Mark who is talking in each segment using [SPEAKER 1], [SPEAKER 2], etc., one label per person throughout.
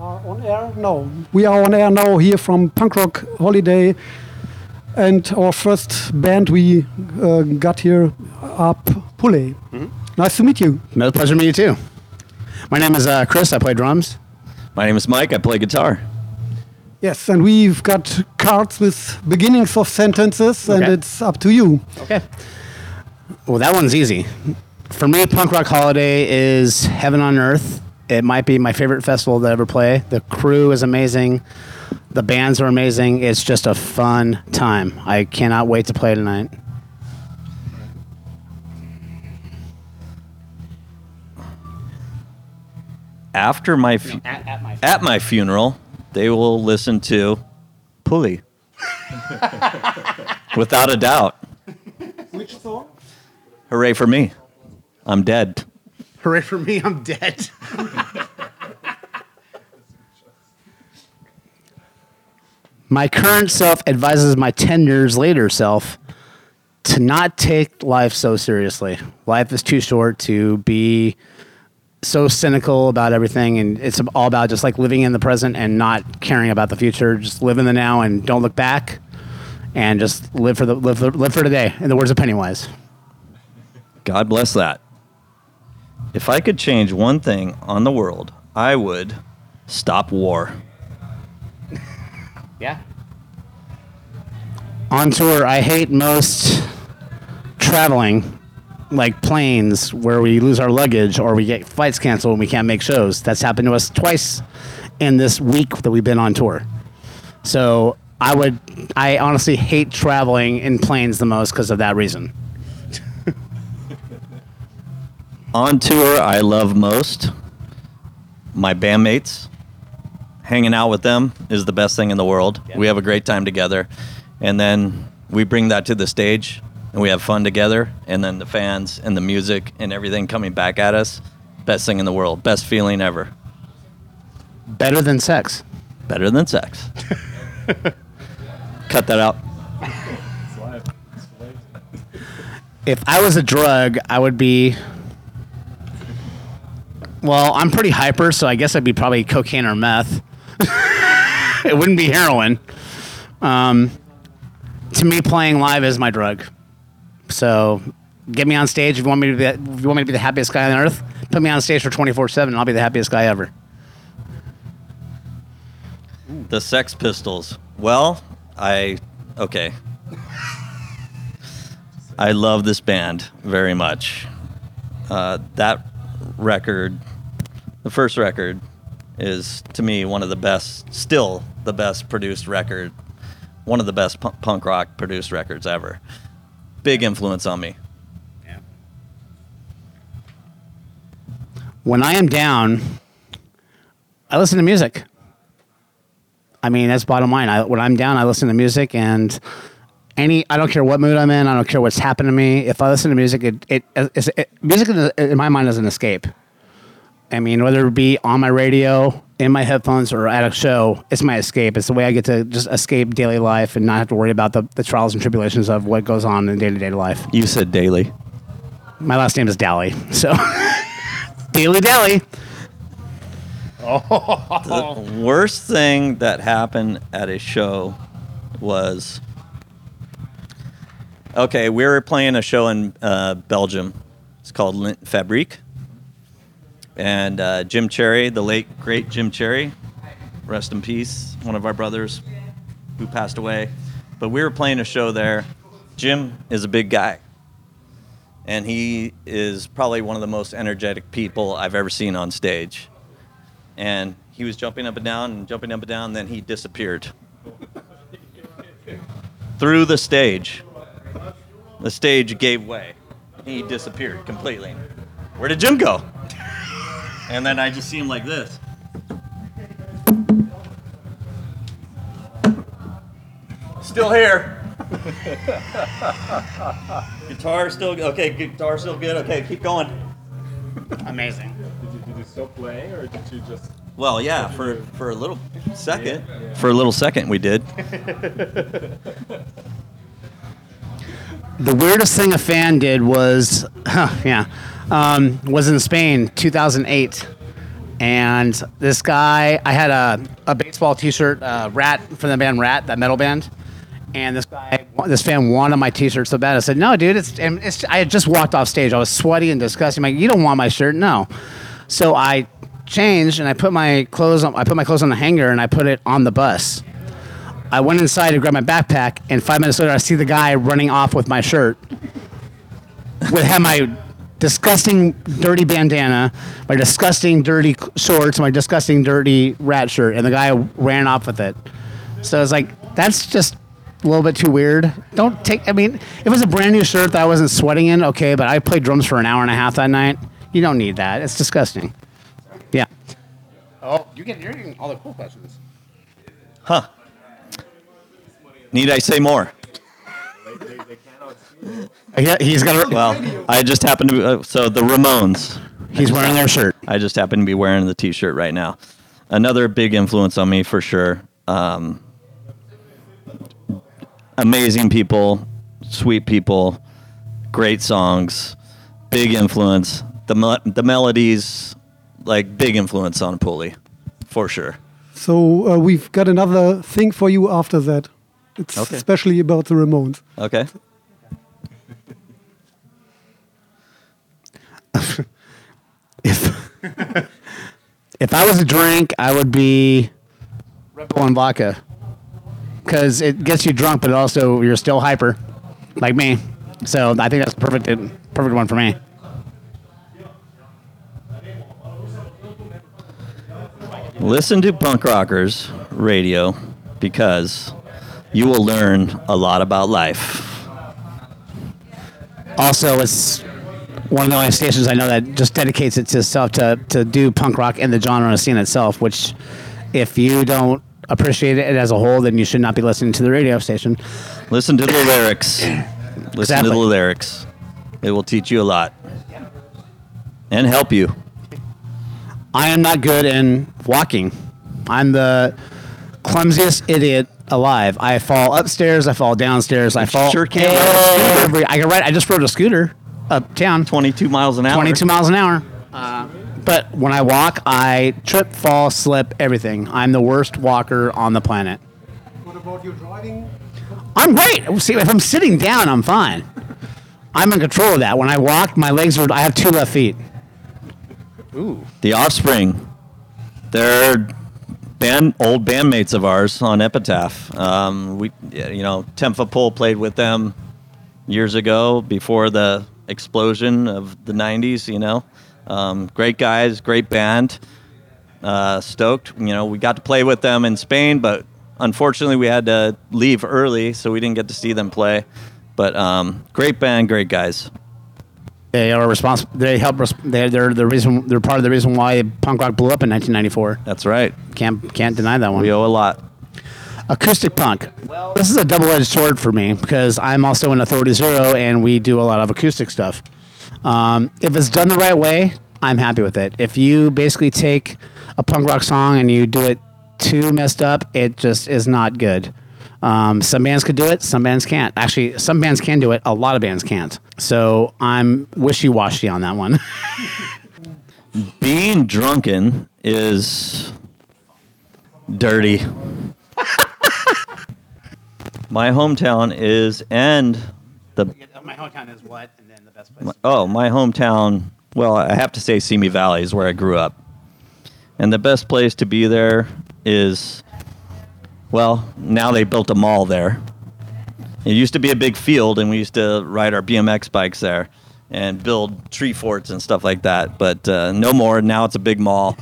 [SPEAKER 1] are on air now. We are on air now here from Punk Rock Holiday, and our first band we uh, got here up Pulley. Nice to meet you.
[SPEAKER 2] No pleasure to meet you too. My name is uh, Chris. I play drums.
[SPEAKER 3] My name is Mike. I play guitar.
[SPEAKER 1] Yes, and we've got cards with beginnings of sentences, and it's up to you.
[SPEAKER 2] Okay. Well, that one's easy. For me, Punk Rock Holiday is heaven on earth. It might be my favorite festival that I ever play. The crew is amazing. The bands are amazing. It's just a fun time. I cannot wait to play tonight.
[SPEAKER 3] After my fu-
[SPEAKER 2] At, at my
[SPEAKER 3] at my funeral, they will listen to Pulley. Without a doubt.
[SPEAKER 1] Which song?
[SPEAKER 3] Hooray for me. I'm dead.
[SPEAKER 2] Hooray for me, I'm dead. My current self advises my 10 years later self to not take life so seriously. Life is too short to be so cynical about everything and it's all about just like living in the present and not caring about the future. Just live in the now and don't look back and just live for the live, for- live for today in the words of Pennywise.
[SPEAKER 3] God bless that. If I could change one thing on the world, I would stop war.
[SPEAKER 2] Yeah. On tour, I hate most traveling, like planes, where we lose our luggage or we get flights canceled and we can't make shows. That's happened to us twice in this week that we've been on tour. So I would, I honestly hate traveling in planes the most because of that reason.
[SPEAKER 3] On tour, I love most my bandmates. Hanging out with them is the best thing in the world. We have a great time together. And then we bring that to the stage and we have fun together. And then the fans and the music and everything coming back at us, best thing in the world. Best feeling ever.
[SPEAKER 2] Better than sex.
[SPEAKER 3] Better than sex. Cut that out.
[SPEAKER 2] If I was a drug, I would be. Well, I'm pretty hyper, so I guess I'd be probably cocaine or meth. it wouldn't be heroin. Um, to me, playing live is my drug. So, get me on stage if you want me to be. If you want me to be the happiest guy on earth, put me on stage for 24/7, and I'll be the happiest guy ever.
[SPEAKER 3] The Sex Pistols. Well, I okay. I love this band very much. Uh, that record, the first record, is to me one of the best, still the best produced record, one of the best pu- punk rock produced records ever. Big influence on me.
[SPEAKER 2] when I am down, I listen to music. I mean, that's bottom line. I, when I'm down, I listen to music, and any I don't care what mood I'm in. I don't care what's happened to me. If I listen to music, it it, it's it music in my mind is an escape. I mean, whether it be on my radio, in my headphones, or at a show, it's my escape. It's the way I get to just escape daily life and not have to worry about the, the trials and tribulations of what goes on in day to day life.
[SPEAKER 3] You said daily.
[SPEAKER 2] My last name is Dalley, so Daily Dalley.
[SPEAKER 3] The worst thing that happened at a show was okay. We were playing a show in uh, Belgium. It's called Lintfabriek, and uh, Jim Cherry, the late great Jim Cherry, rest in peace, one of our brothers who passed away. But we were playing a show there. Jim is a big guy, and he is probably one of the most energetic people I've ever seen on stage and he was jumping up and down and jumping up and down. And then he disappeared through the stage. The stage gave way. He disappeared completely. Where did Jim go? And then I just see him like this. Still here. guitar still okay. Guitar still good. Okay, keep going.
[SPEAKER 2] Amazing.
[SPEAKER 4] Did you, did you still play or did you just
[SPEAKER 3] Well, yeah, for for a little second. For a little second, we did.
[SPEAKER 2] The weirdest thing a fan did was, huh, yeah, um, was in Spain, 2008. and this guy, I had a, a baseball T-shirt, uh, Ratt from the band Ratt, that metal band, and this guy, this fan wanted my T-shirt so bad. I said, "No, dude, it's, and it's." I had just walked off stage. I was sweaty and disgusting. I'm like, you don't want my shirt? No. So I changed and I put my clothes on. I put my clothes on the hanger and I put it on the bus. I went inside to grab my backpack, and five minutes later, I see the guy running off with my shirt. With had my disgusting dirty bandana, my disgusting dirty shorts, my disgusting dirty Ratt shirt, and the guy ran off with it. So I was like, that's just a little bit too weird. Don't take. I mean, if it was a brand new shirt that I wasn't sweating in, okay. But I played drums for an hour and a half that night. You don't need that. It's disgusting. Yeah. Oh, you get you're getting all the cool questions.
[SPEAKER 3] Huh. Need I say more?
[SPEAKER 2] Yeah, he's got. A,
[SPEAKER 3] Well, I just happen to be, uh, so the Ramones.
[SPEAKER 2] he's wearing their shirt.
[SPEAKER 3] I just happen to be wearing the T-shirt right now. Another big influence on me for sure. Um, amazing people, sweet people, great songs, big influence. The me- the melodies, like big influence on Pulley, for sure.
[SPEAKER 1] So uh, we've got another thing for you after that. It's
[SPEAKER 3] Okay.
[SPEAKER 1] especially about the Ramones.
[SPEAKER 3] Okay.
[SPEAKER 2] If if I was a drink, I would be Red Bull and vodka, because it gets you drunk, but also you're still hyper, like me. So I think that's the perfect perfect one for me.
[SPEAKER 3] Listen to punk rockers radio because you will learn a lot about life.
[SPEAKER 2] Also, it's one of the only stations I know that just dedicates it to itself to, to do punk rock and the genre scene itself, which if you don't appreciate it as a whole, then you should not be listening to the radio station.
[SPEAKER 3] Listen to the lyrics. Listen to the lyrics. It will teach you a lot and help you.
[SPEAKER 2] I am not good in walking. I'm the clumsiest idiot alive. I fall upstairs, I fall downstairs, I fall
[SPEAKER 3] sure can't ride a scooter.
[SPEAKER 2] every- I can ride I just rode a scooter uptown.
[SPEAKER 3] 22 miles an hour.
[SPEAKER 2] 22 miles an hour. Uh, but when I walk, I trip, fall, slip, everything. I'm the worst walker on the planet.
[SPEAKER 1] What about your driving?
[SPEAKER 2] I'm great. See, if I'm sitting down, I'm fine. I'm in control of that. When I walk, my legs are. I have two left feet. Ooh.
[SPEAKER 3] The Offspring. They're band old bandmates of ours on Epitaph. Um, we, you know, Ten Foot Pole played with them years ago before the explosion of the '90s. You know, um, great guys, great band. Uh, stoked. You know, we got to play with them in Spain, but unfortunately, we had to leave early, so we didn't get to see them play. But um, great band, great guys.
[SPEAKER 2] They are responsible. They help. Res- they're, they're the reason. They're part of the reason why punk rock blew up in 1994.
[SPEAKER 3] That's right.
[SPEAKER 2] Can't can't deny that one.
[SPEAKER 3] We owe a lot.
[SPEAKER 2] Acoustic punk. Well, this is a double-edged sword for me because I'm also in Authority Zero, and we do a lot of acoustic stuff. Um, if it's done the right way, I'm happy with it. If you basically take a punk rock song and you do it too messed up, it just is not good. Um, some bands could do it, some bands can't. Actually, some bands can do it, a lot of bands can't. So I'm wishy-washy on that one.
[SPEAKER 3] being drunken is dirty. My hometown is and the
[SPEAKER 2] My hometown is what, and then the best place.
[SPEAKER 3] oh my hometown. Well, I have to say Simi Valley is where I grew up, and the best place to be there is well now they built a mall there. It used to be a big field, and we used to ride our BMX bikes there and build tree forts and stuff like that. But uh, no more. Now it's a big mall.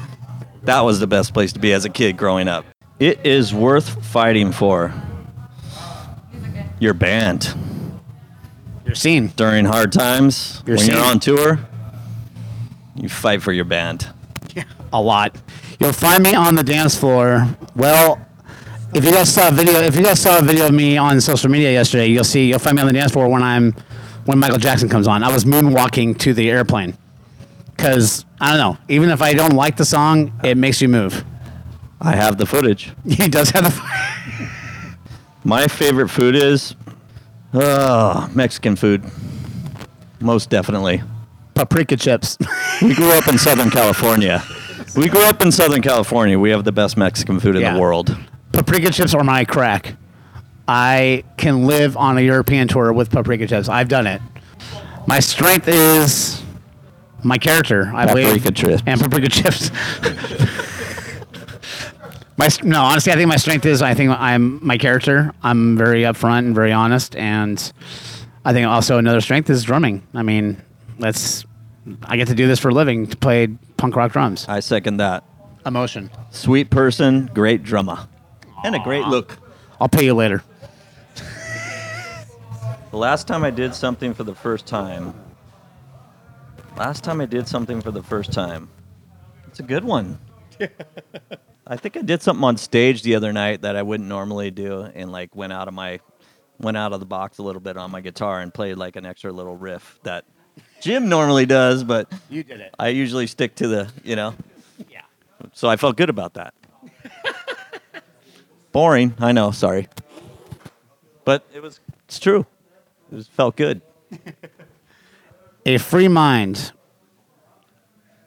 [SPEAKER 3] That was the best place to be as a kid growing up. It is worth fighting for. Your band
[SPEAKER 2] Your scene.
[SPEAKER 3] during hard times
[SPEAKER 2] Your
[SPEAKER 3] when you're
[SPEAKER 2] scene.
[SPEAKER 3] on tour. You fight for your band.
[SPEAKER 2] a lot. You'll find me on the dance floor. Well, if you guys saw a video, if you guys saw a video of me on social media yesterday, you'll see you'll find me on the dance floor when I'm when Michael Jackson comes on. I was moonwalking to the airplane because I don't know. Even if I don't like the song, it makes you move.
[SPEAKER 3] I have the footage.
[SPEAKER 2] He does have the.
[SPEAKER 3] My favorite food is oh, Mexican food. Most definitely.
[SPEAKER 2] Paprika chips.
[SPEAKER 3] We grew up in Southern California, We grew up in Southern California. We have the best Mexican food in
[SPEAKER 2] Yeah.
[SPEAKER 3] the world.
[SPEAKER 2] paprika chips are my crack. I can live on a European tour with paprika chips. I've done it. My strength is my character. I believe,
[SPEAKER 3] Paprika chips.
[SPEAKER 2] and paprika chips. my no, honestly, I think my strength is I think I'm my character. I'm very upfront and very honest, and I think also another strength is drumming. I mean, that's I get to do this for a living to play punk rock drums.
[SPEAKER 3] I second that.
[SPEAKER 2] Emotion.
[SPEAKER 3] Sweet person, great drummer, and a great look.
[SPEAKER 2] I'll pay you later.
[SPEAKER 3] The last time I did something for the first time. Last time I did something for the first time. It's a good one. I think I did something on stage the other night that I wouldn't normally do, and like went out of my, went out of the box a little bit on my guitar and played like an extra little riff that Jim normally does, but
[SPEAKER 2] You did it.
[SPEAKER 3] I usually stick to the, you know.
[SPEAKER 2] Yeah.
[SPEAKER 3] So I felt good about that. Boring, I know. Sorry, but it was. It's true. It was, felt good.
[SPEAKER 2] a free mind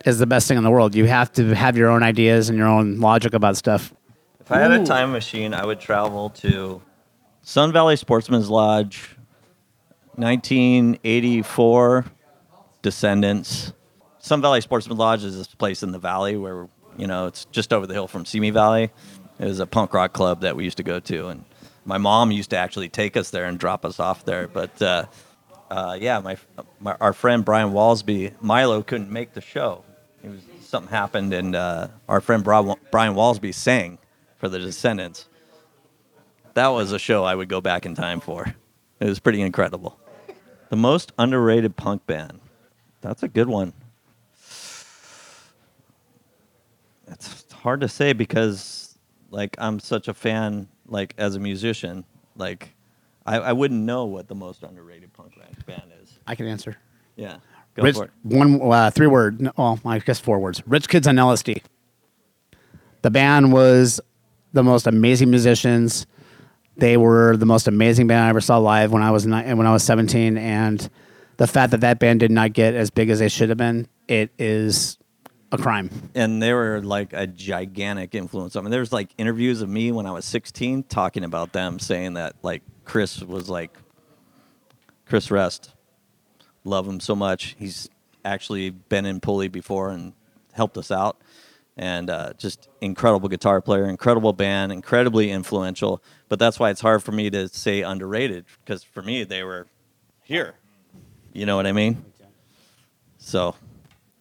[SPEAKER 2] is the best thing in the world. You have to have your own ideas and your own logic about stuff.
[SPEAKER 3] If I had a time machine, I would travel to Sun Valley Sportsman's Lodge, 1984, Descendents. Sun Valley Sportsman's Lodge is this place in the valley where, you know, it's just over the hill from Simi Valley. It was a punk rock club that we used to go to. And my mom used to actually take us there and drop us off there. But uh, uh, yeah, my, my our friend Brian Walsby, Milo couldn't make the show. It was something happened, and uh, our friend Bra- Brian Walsby sang for the Descendents. That was a show I would go back in time for. It was pretty incredible. The most underrated punk band. That's a good one. It's hard to say because, like, I'm such a fan. Like, as a musician, like, I, I wouldn't know what the most underrated punk band- band is.
[SPEAKER 2] I can answer.
[SPEAKER 3] Yeah, go
[SPEAKER 2] Rich,
[SPEAKER 3] for it.
[SPEAKER 2] one, uh, three word. no, Well, I guess four words. Rich Kids on LSD. The band was the most amazing musicians. They were the most amazing band I ever saw live when I was ni- when I was 17, and the fact that that band did not get as big as they should have been, it is a crime.
[SPEAKER 3] and they were like a gigantic influence. I mean, there's like interviews of me when I was 16 talking about them, saying that like Chris was like Chris Rest, love him so much. He's actually been in Pulley before and helped us out, and uh, just incredible guitar player, incredible band, incredibly influential. But that's why it's hard for me to say underrated because for me they were here. You know what I mean? So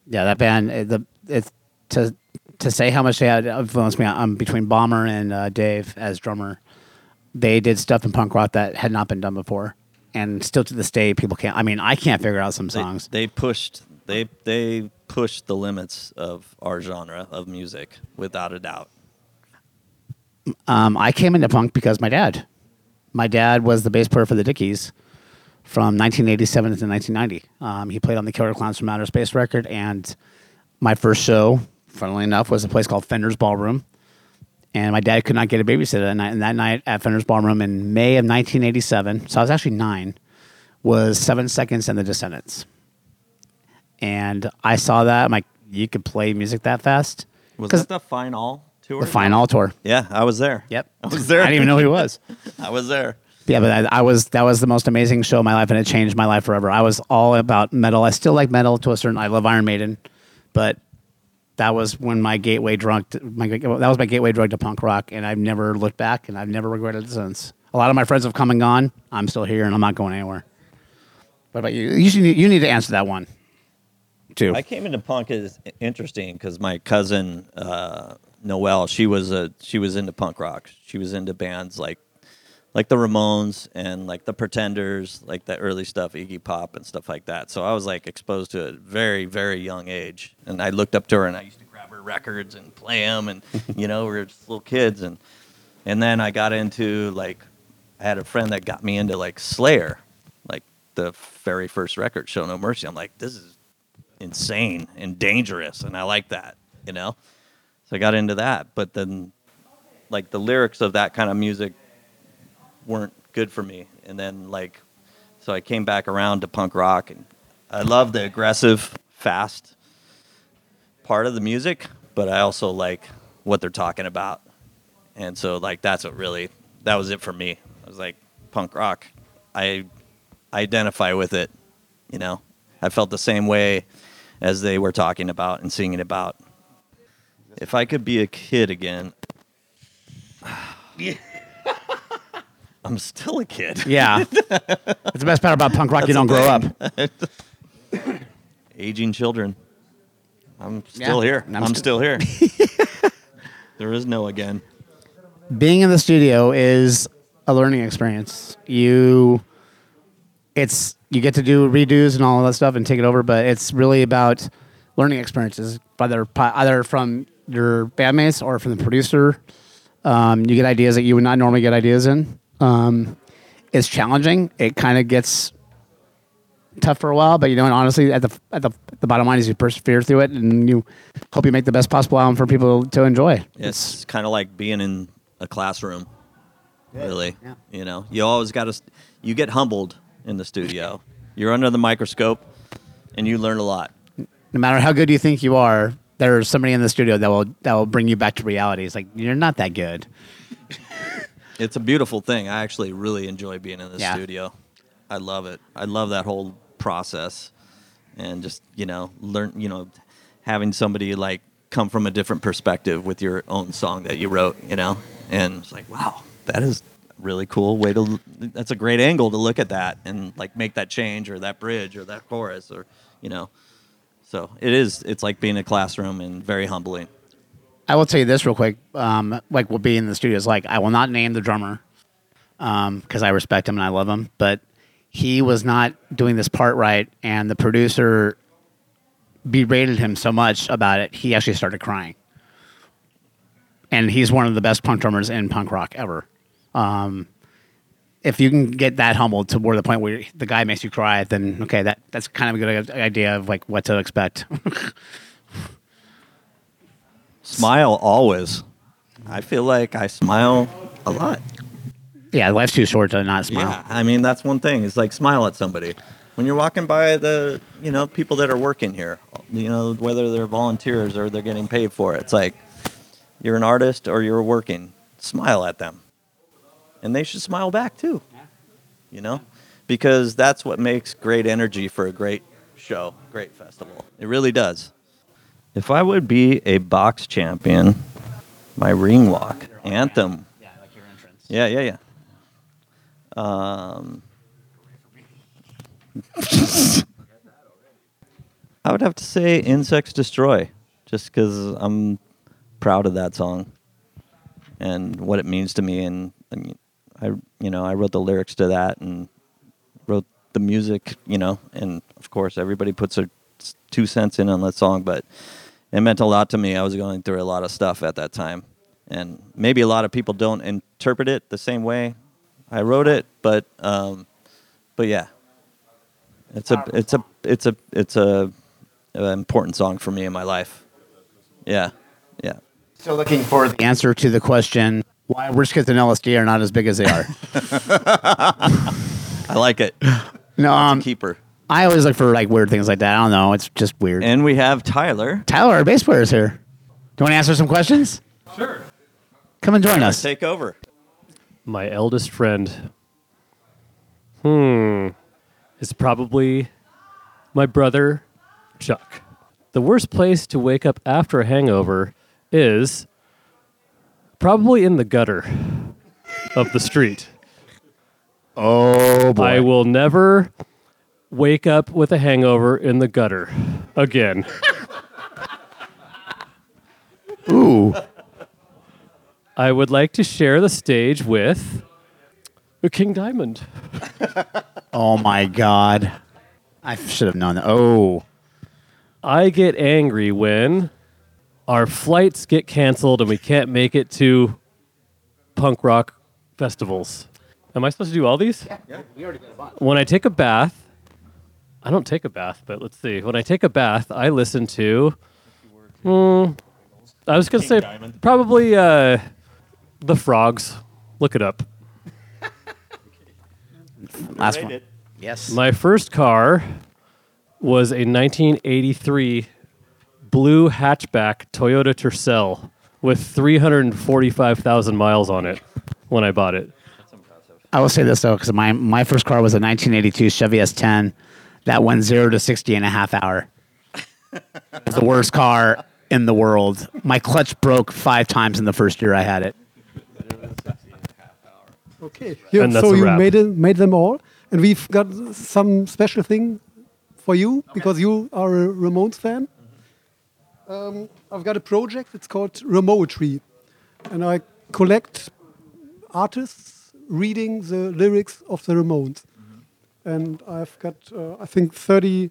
[SPEAKER 2] Yeah, that band. uh, The it's to to say how much they had influenced me. I'm between Bomer and uh, Dave as drummer, they did stuff in punk rock that had not been done before, and still to this day, people can't. I mean, I can't figure out some
[SPEAKER 3] they,
[SPEAKER 2] songs.
[SPEAKER 3] they pushed they they pushed the limits of our genre of music without a doubt.
[SPEAKER 2] Um, I came into punk because my dad. My dad was the bass player for the Dickies from 1987 to 1990. Um, he played on the Killer Clowns from Outer Space record, and my first show, funnily enough, was a place called Fender's Ballroom. And my dad could not get a babysitter that night. And that night at Fender's Ballroom in May of 1987, so I was actually nine, was Seven Seconds and the Descendents. And I saw that. I'm like, you could play music that fast?
[SPEAKER 3] Was that the final tour?
[SPEAKER 2] the final Tour.
[SPEAKER 3] Yeah, I was there.
[SPEAKER 2] Yep.
[SPEAKER 3] I was there.
[SPEAKER 2] I didn't even know who he was.
[SPEAKER 3] I was there.
[SPEAKER 2] Yeah, but I, I was that was the most amazing show of my life, and it changed my life forever. I was all about metal. I still like metal to a certain. I love Iron Maiden, but that was when my gateway drug. To, my that was my gateway drug to punk rock, and I've never looked back, and I've never regretted it since. A lot of my friends have come and gone. I'm still here, and I'm not going anywhere. What about you? You should, you need to answer that one, too.
[SPEAKER 3] I came into punk is interesting because my cousin uh, Noelle, she was a she was into punk rock. She was into bands like like the Ramones and like the Pretenders, like the early stuff, Iggy Pop and stuff like that. So I was like exposed to it at a very very young age, and I looked up to her and I used to grab her records and play them, and you know we were just little kids, and and then I got into like I had a friend that got me into like Slayer, like the very first record, Show No Mercy. I'm like, this is insane and dangerous, and I like that, you know. So I got into that, but then, like the lyrics of that kind of music weren't good for me, and then like, so I came back around to punk rock, and I love the aggressive, fast part of the music, but I also like what they're talking about. And so like that's what really that was it for me. I was like punk rock. I identify with it, you know. I felt the same way as they were talking about and singing about. If I could be a kid again, I'm still a kid.
[SPEAKER 2] Yeah. It's the best part about punk rock. you don't grow up.
[SPEAKER 3] Aging children. I'm still
[SPEAKER 2] Yeah.
[SPEAKER 3] here.
[SPEAKER 2] I'm
[SPEAKER 3] I'm,
[SPEAKER 2] st-
[SPEAKER 3] still here. there is no again.
[SPEAKER 2] Being in the studio is a learning experience. You, it's you get to do redos and all of that stuff and take it over, but it's really about learning experiences, whether either from your bandmates or from the producer. Um, you get ideas that you would not normally get ideas in. Um, it's challenging. It kind of gets tough for a while, but you know, and honestly, at the at the the bottom line is you persevere through it, and you hope you make the best possible album for people to enjoy.
[SPEAKER 3] It's kind of like being in a classroom, really.
[SPEAKER 2] yeah.
[SPEAKER 3] You know, you always got to, you get humbled in the studio. You're under the microscope and you learn a lot.
[SPEAKER 2] no matter how good you think you are, there's somebody in the studio that will that will bring you back to reality. It's like you're not that good.
[SPEAKER 3] It's a beautiful thing. I actually really enjoy being in the
[SPEAKER 2] Yeah.
[SPEAKER 3] studio. I love it. I love that whole process and just, you know, learn, you know, having somebody like come from a different perspective with your own song that you wrote, you know? And it's like, wow, that is a really cool way to that's a great angle to look at that and like make that change or that bridge or that chorus or, you know. So, it is it's like being in a classroom and very humbling.
[SPEAKER 2] I will tell you this real quick. Um, like what being in the studio is like. I will not name the drummer because I respect him and I love him, but he was not doing this part right, and the producer berated him so much about it, he actually started crying. And he's one of the best punk drummers in punk rock ever. Um, if you can get that humbled to where the point where the guy makes you cry, then okay, that that's kind of a good idea of like what to expect.
[SPEAKER 3] Smile always. I feel like I smile a lot.
[SPEAKER 2] yeah, life's too short to not smile.
[SPEAKER 3] Yeah, I mean that's one thing. Is like smile at somebody when you're walking by the you know people that are working here. You know whether they're volunteers or they're getting paid for it. It's like you're an artist or you're working. Smile at them, and they should smile back too. You know, because that's what makes great energy for a great show, great festival. It really does. If I would be a box champion, my ring walk anthem.
[SPEAKER 2] Yeah, like your entrance.
[SPEAKER 3] Yeah, yeah, yeah. Um, I would have to say "Insects Destroy," just because I'm proud of that song and what it means to me, and, and I, you know, I wrote the lyrics to that and wrote the music, you know, and of course everybody puts their two cents in on that song, but it meant a lot to me. I was going through a lot of stuff at that time, and maybe a lot of people don't interpret it the same way I wrote it, but um, but yeah, it's a it's a it's a it's a, a important song for me in my life. Yeah, yeah.
[SPEAKER 2] Still looking for the answer to the question why Rich Kids on LSD are not as big as they are.
[SPEAKER 3] I like it.
[SPEAKER 2] no, um,
[SPEAKER 3] Keeper.
[SPEAKER 2] I always look for like weird things like that. I don't know. It's just weird.
[SPEAKER 3] And we have Tyler.
[SPEAKER 2] Tyler, our bass player, is here. Do you want to answer some questions?
[SPEAKER 4] Sure.
[SPEAKER 2] Come and join us.
[SPEAKER 3] Take over.
[SPEAKER 5] My eldest friend. Hmm. Is probably my brother, Chuck. The worst place to wake up after a hangover is probably in the gutter of the street.
[SPEAKER 2] Oh boy.
[SPEAKER 5] I will never wake up with a hangover in the gutter again.
[SPEAKER 2] Ooh.
[SPEAKER 5] I would like to share the stage with King Diamond.
[SPEAKER 2] Oh my God. I should have known that. Oh.
[SPEAKER 5] I get angry when our flights get canceled and we can't make it to punk rock festivals. Am I supposed to do all these? Yeah, we already did When I take a bath, I don't take a bath, but let's see. When I take a bath, I listen to. Hmm, I was gonna say
[SPEAKER 4] Diamond.
[SPEAKER 5] probably uh, the Frogs. Look it up.
[SPEAKER 2] Last one. Yes.
[SPEAKER 5] My first car was a 1983 blue hatchback Toyota Tercel with 345,000 miles on it when I bought it.
[SPEAKER 2] I will say this though, because my my first car was a 1982 Chevy S10 that went zero to 60 in a half hour. It's the worst car in the world. My clutch broke five times in the first year I had it.
[SPEAKER 1] Okay. You,
[SPEAKER 5] And that's
[SPEAKER 1] so
[SPEAKER 5] a
[SPEAKER 1] you
[SPEAKER 5] wrap.
[SPEAKER 1] made it, made them all, and we've got some special thing for you because you are a Ramones fan. Um, I've got a project. It's called Ramoetry, and I collect artists reading the lyrics of the Ramones. And I've got, uh, I think, 30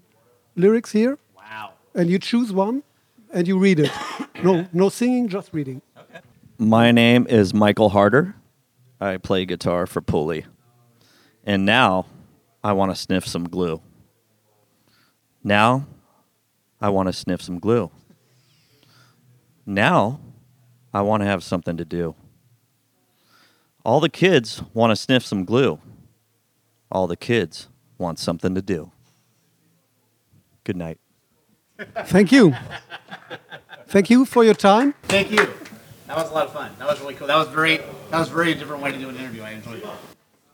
[SPEAKER 1] lyrics here,
[SPEAKER 2] Wow.
[SPEAKER 1] and you choose one, and you read it. no, no singing, just reading. Okay.
[SPEAKER 3] My name is Michael Harder. I play guitar for Pulley. And now I want to sniff some glue. Now I want to sniff some glue. Now I want to have something to do. All the kids want to sniff some glue. All the kids want something to do. Good night.
[SPEAKER 1] Thank you. Thank you for your time.
[SPEAKER 2] Thank you. That was a lot of fun. That was really cool. That was very that was very different way to do an interview. I enjoyed it.